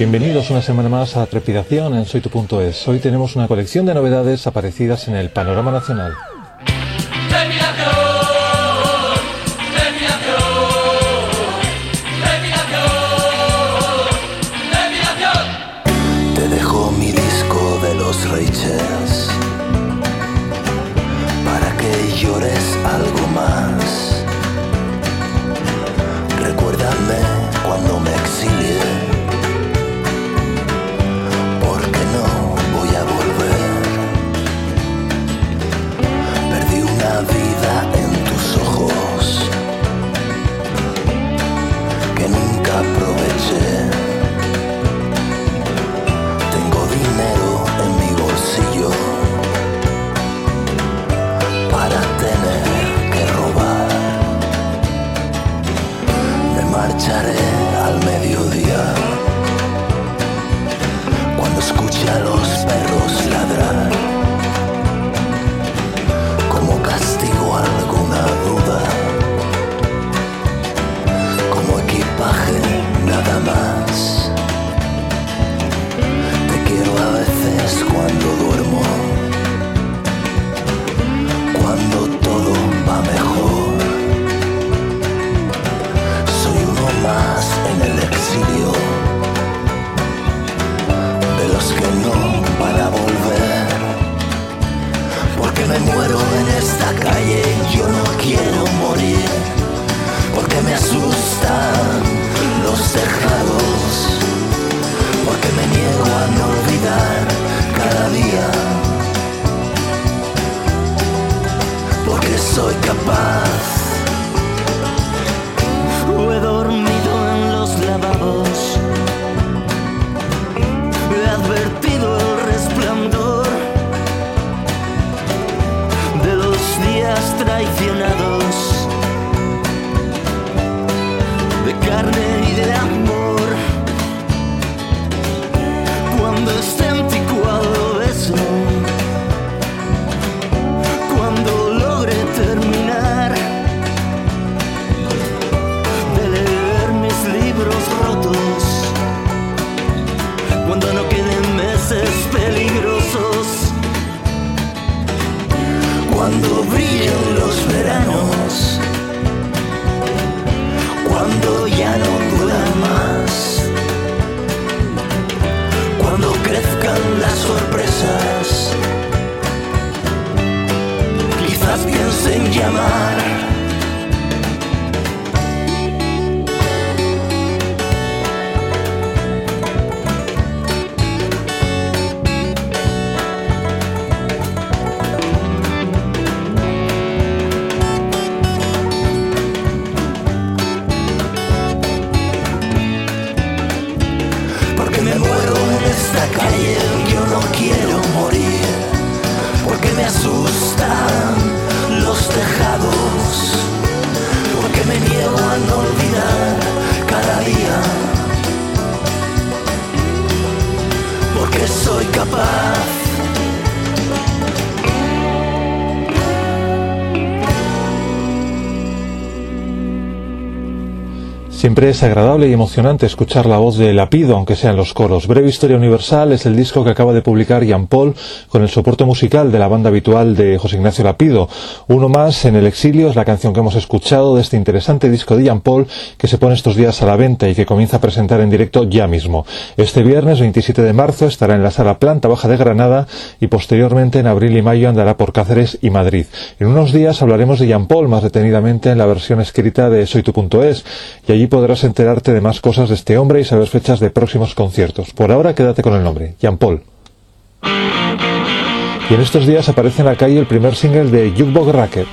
Bienvenidos una semana más a Trepidación en soytu.es. Hoy tenemos una colección de novedades aparecidas en el panorama nacional. Tejados. Siempre es agradable y emocionante escuchar la voz de Lapido, aunque sean los coros. Breve Historia Universal es el disco que acaba de publicar Jean Paul con el soporte musical de la banda habitual de José Ignacio Lapido. Uno más en el exilio es la canción que hemos escuchado de este interesante disco de Jean Paul que se pone estos días a la venta y que comienza a presentar en directo ya mismo. Este viernes 27 de marzo estará en la sala Planta Baja de Granada y posteriormente en abril y mayo andará por Cáceres y Madrid. En unos días hablaremos de Jean Paul más detenidamente en la versión escrita de soytu.es y allí podrás enterarte de más cosas de este hombre y saber fechas de próximos conciertos. Por ahora quédate con el nombre, Jean Paul. Y en estos días aparece en la calle el primer single de Jukebox Racket.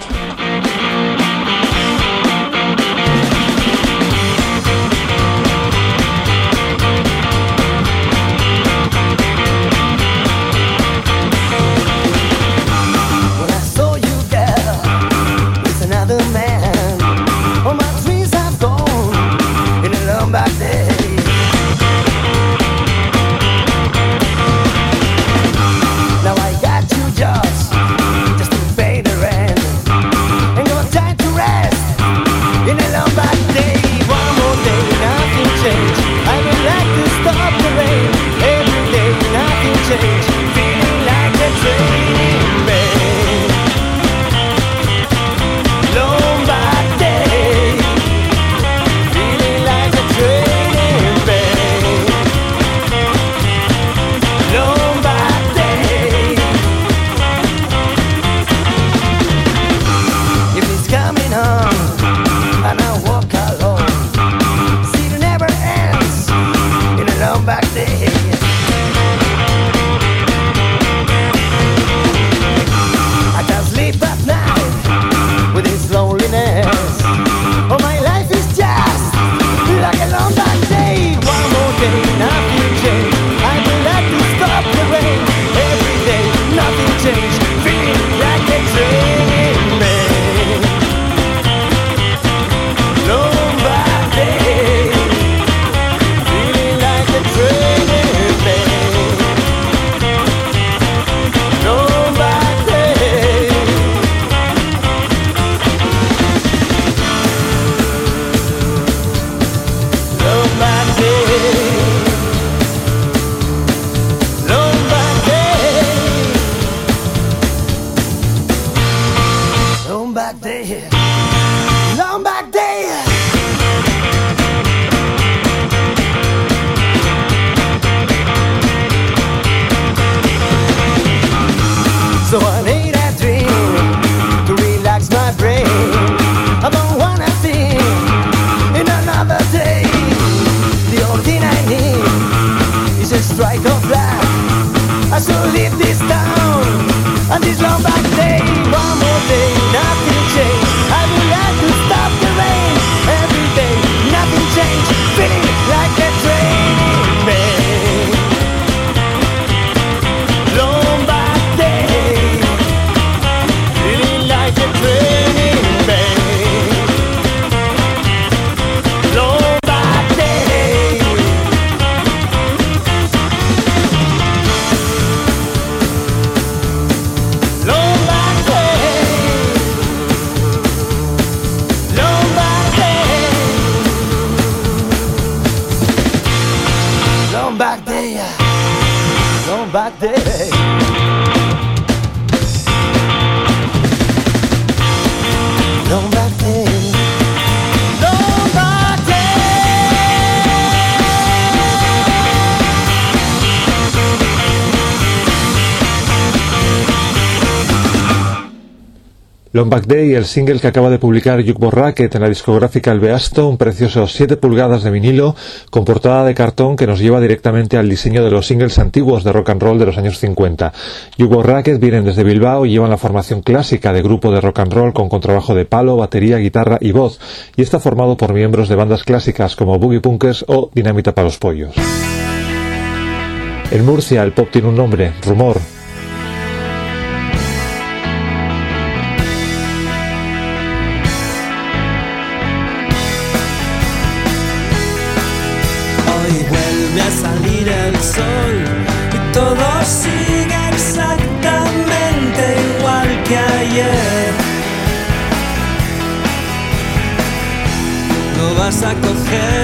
Long Day, el single que acaba de publicar Jukebox Racket en la discográfica El Beasto, un precioso 7 pulgadas de vinilo con portada de cartón que nos lleva directamente al diseño de los singles antiguos de rock and roll de los años 50. Jukebox Racket vienen desde Bilbao y llevan la formación clásica de grupo de rock and roll con contrabajo de palo, batería, guitarra y voz, y está formado por miembros de bandas clásicas como Boogie Punkers o Dinamita para los Pollos. En Murcia el pop tiene un nombre, Rumor, vas a coger,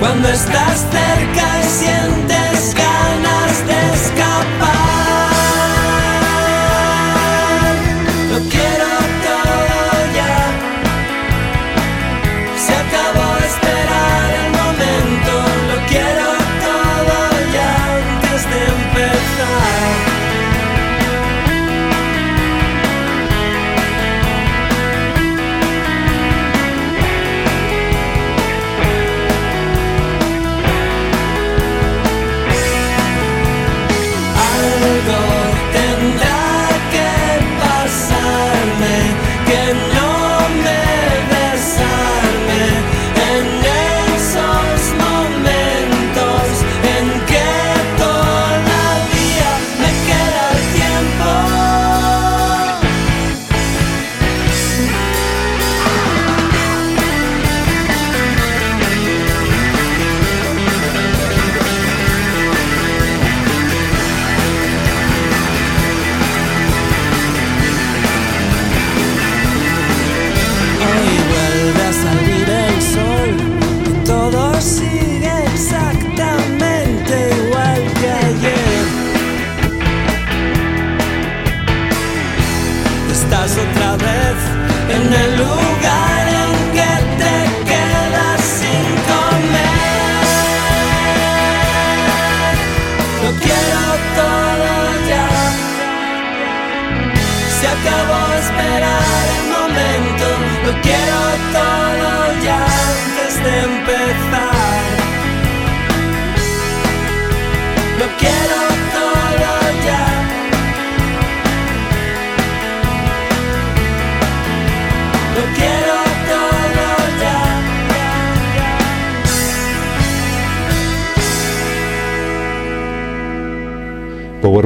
cuando estás cerca y sientes ganas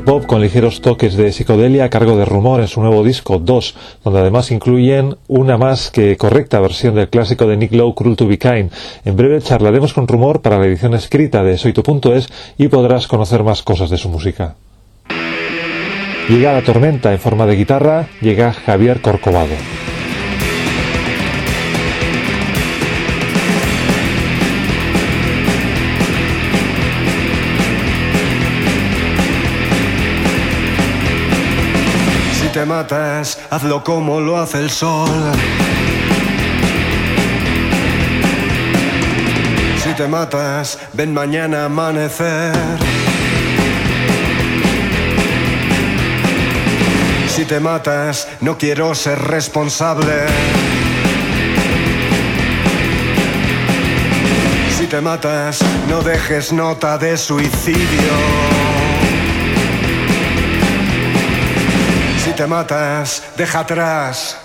Pop con ligeros toques de psicodelia a cargo de Rumor en su nuevo disco 2, donde además incluyen una más que correcta versión del clásico de Nick Lowe, Cruel to Be Kind. En breve charlaremos con Rumor para la edición escrita de Soy.es y podrás conocer más cosas de su música. Llega la tormenta en forma de guitarra, llega Javier Corcovado. Te matas, hazlo como lo hace el sol. Si te matas, ven mañana amanecer. Si te matas, no quiero ser responsable. Si te matas, no dejes nota de suicidio. Te matas, deja atrás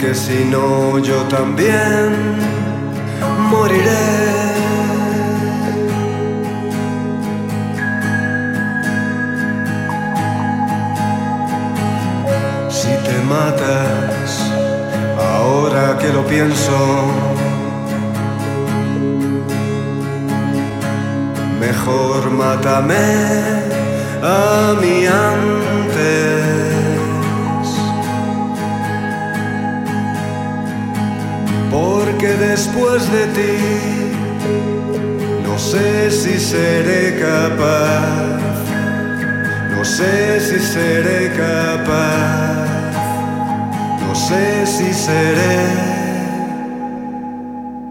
Porque si no, yo también moriré. Si te matas, ahora que lo pienso, Mejor mátame a antes. Porque después de ti no sé si seré capaz. No sé si seré capaz. No sé si seré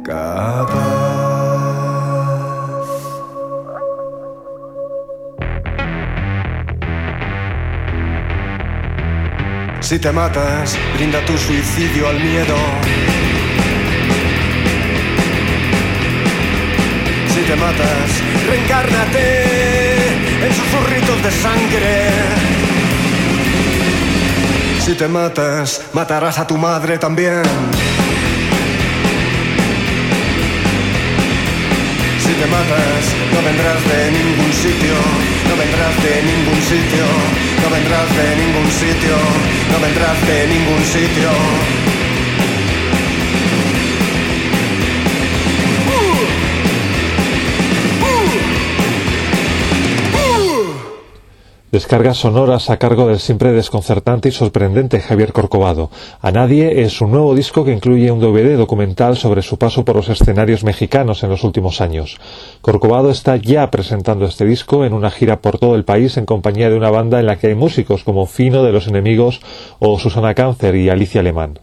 capaz. Si te matas, brinda tu suicidio al miedo. Matas, reencárnate en susurritos de sangre. Si te matas, matarás a tu madre también. Si te matas, no vendrás de ningún sitio, no vendrás de ningún sitio, no vendrás de ningún sitio, no vendrás de ningún sitio. Descargas sonoras a cargo del siempre desconcertante y sorprendente Javier Corcovado. A Nadie es un nuevo disco que incluye un DVD documental sobre su paso por los escenarios mexicanos en los últimos años. Corcovado está ya presentando este disco en una gira por todo el país en compañía de una banda en la que hay músicos como Fino de los Enemigos o Susana Cáncer y Alicia Alemán.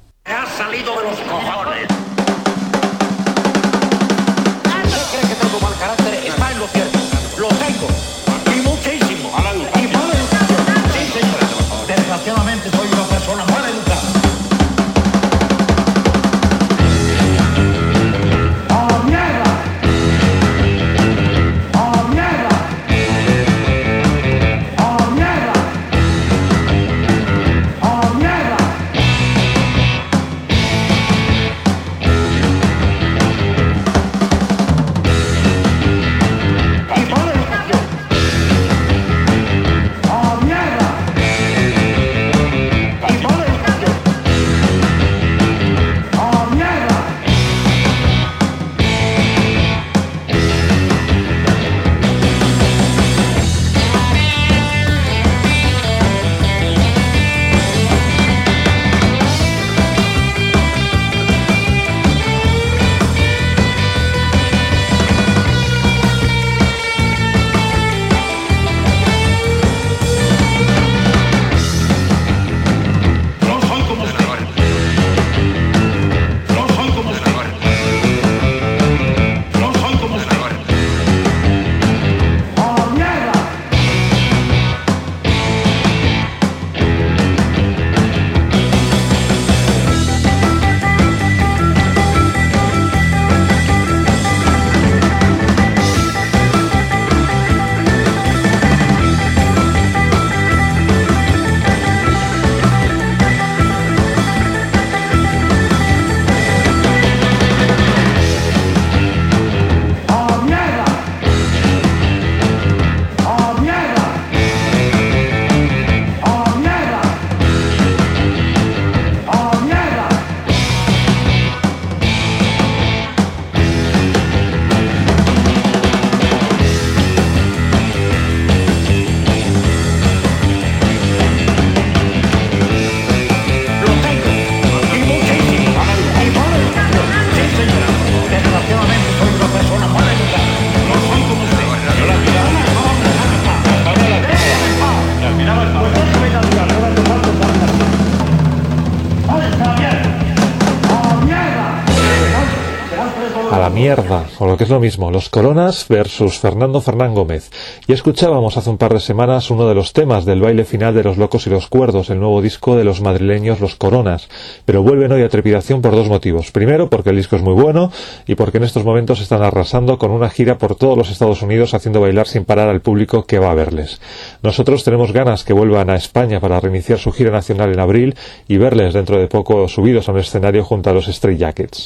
O lo que es lo mismo, los Coronas versus Fernando Fernán Gómez. Y escuchábamos hace un par de semanas uno de los temas del baile final de Los Locos y los Cuerdos, el nuevo disco de los madrileños Los Coronas. Pero vuelven hoy a trepidación por dos motivos. Primero, porque el disco es muy bueno y porque en estos momentos están arrasando con una gira por todos los Estados Unidos haciendo bailar sin parar al público que va a verles. Nosotros tenemos ganas que vuelvan a España para reiniciar su gira nacional en abril y verles dentro de poco subidos a un escenario junto a los Stray Jackets.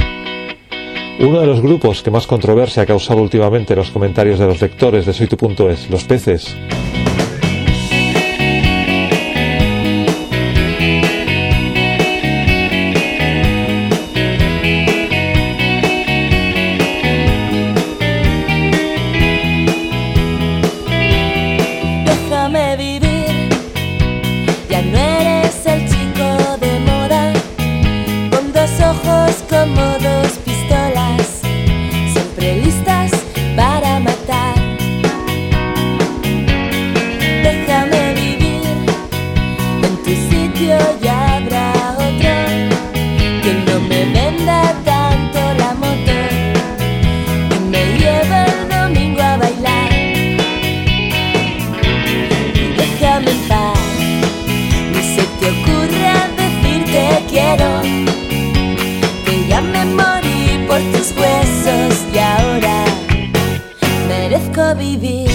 Uno de los grupos que más controversia ha causado últimamente los comentarios de los lectores de Soytu.es, Los Peces, y ahora merezco vivir.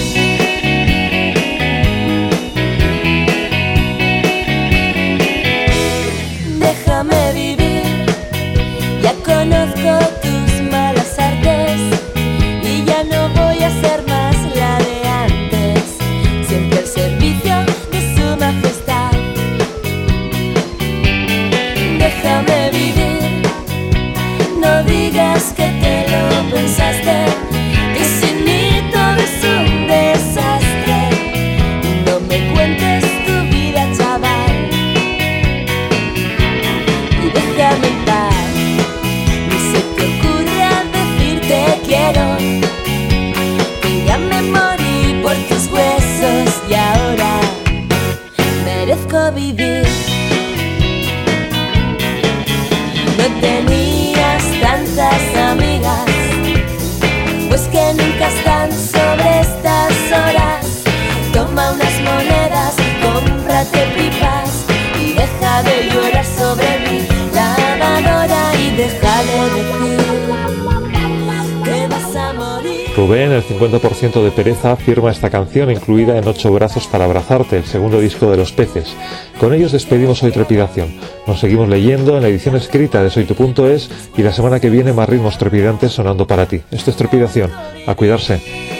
Rubén, el 50% de pereza, firma esta canción incluida en Ocho Brazos para Abrazarte, el segundo disco de Los Peces. Con ellos despedimos hoy Trepidación. Nos seguimos leyendo en la edición escrita de Soytu.es y la semana que viene más ritmos trepidantes sonando para ti. Esto es Trepidación. A cuidarse.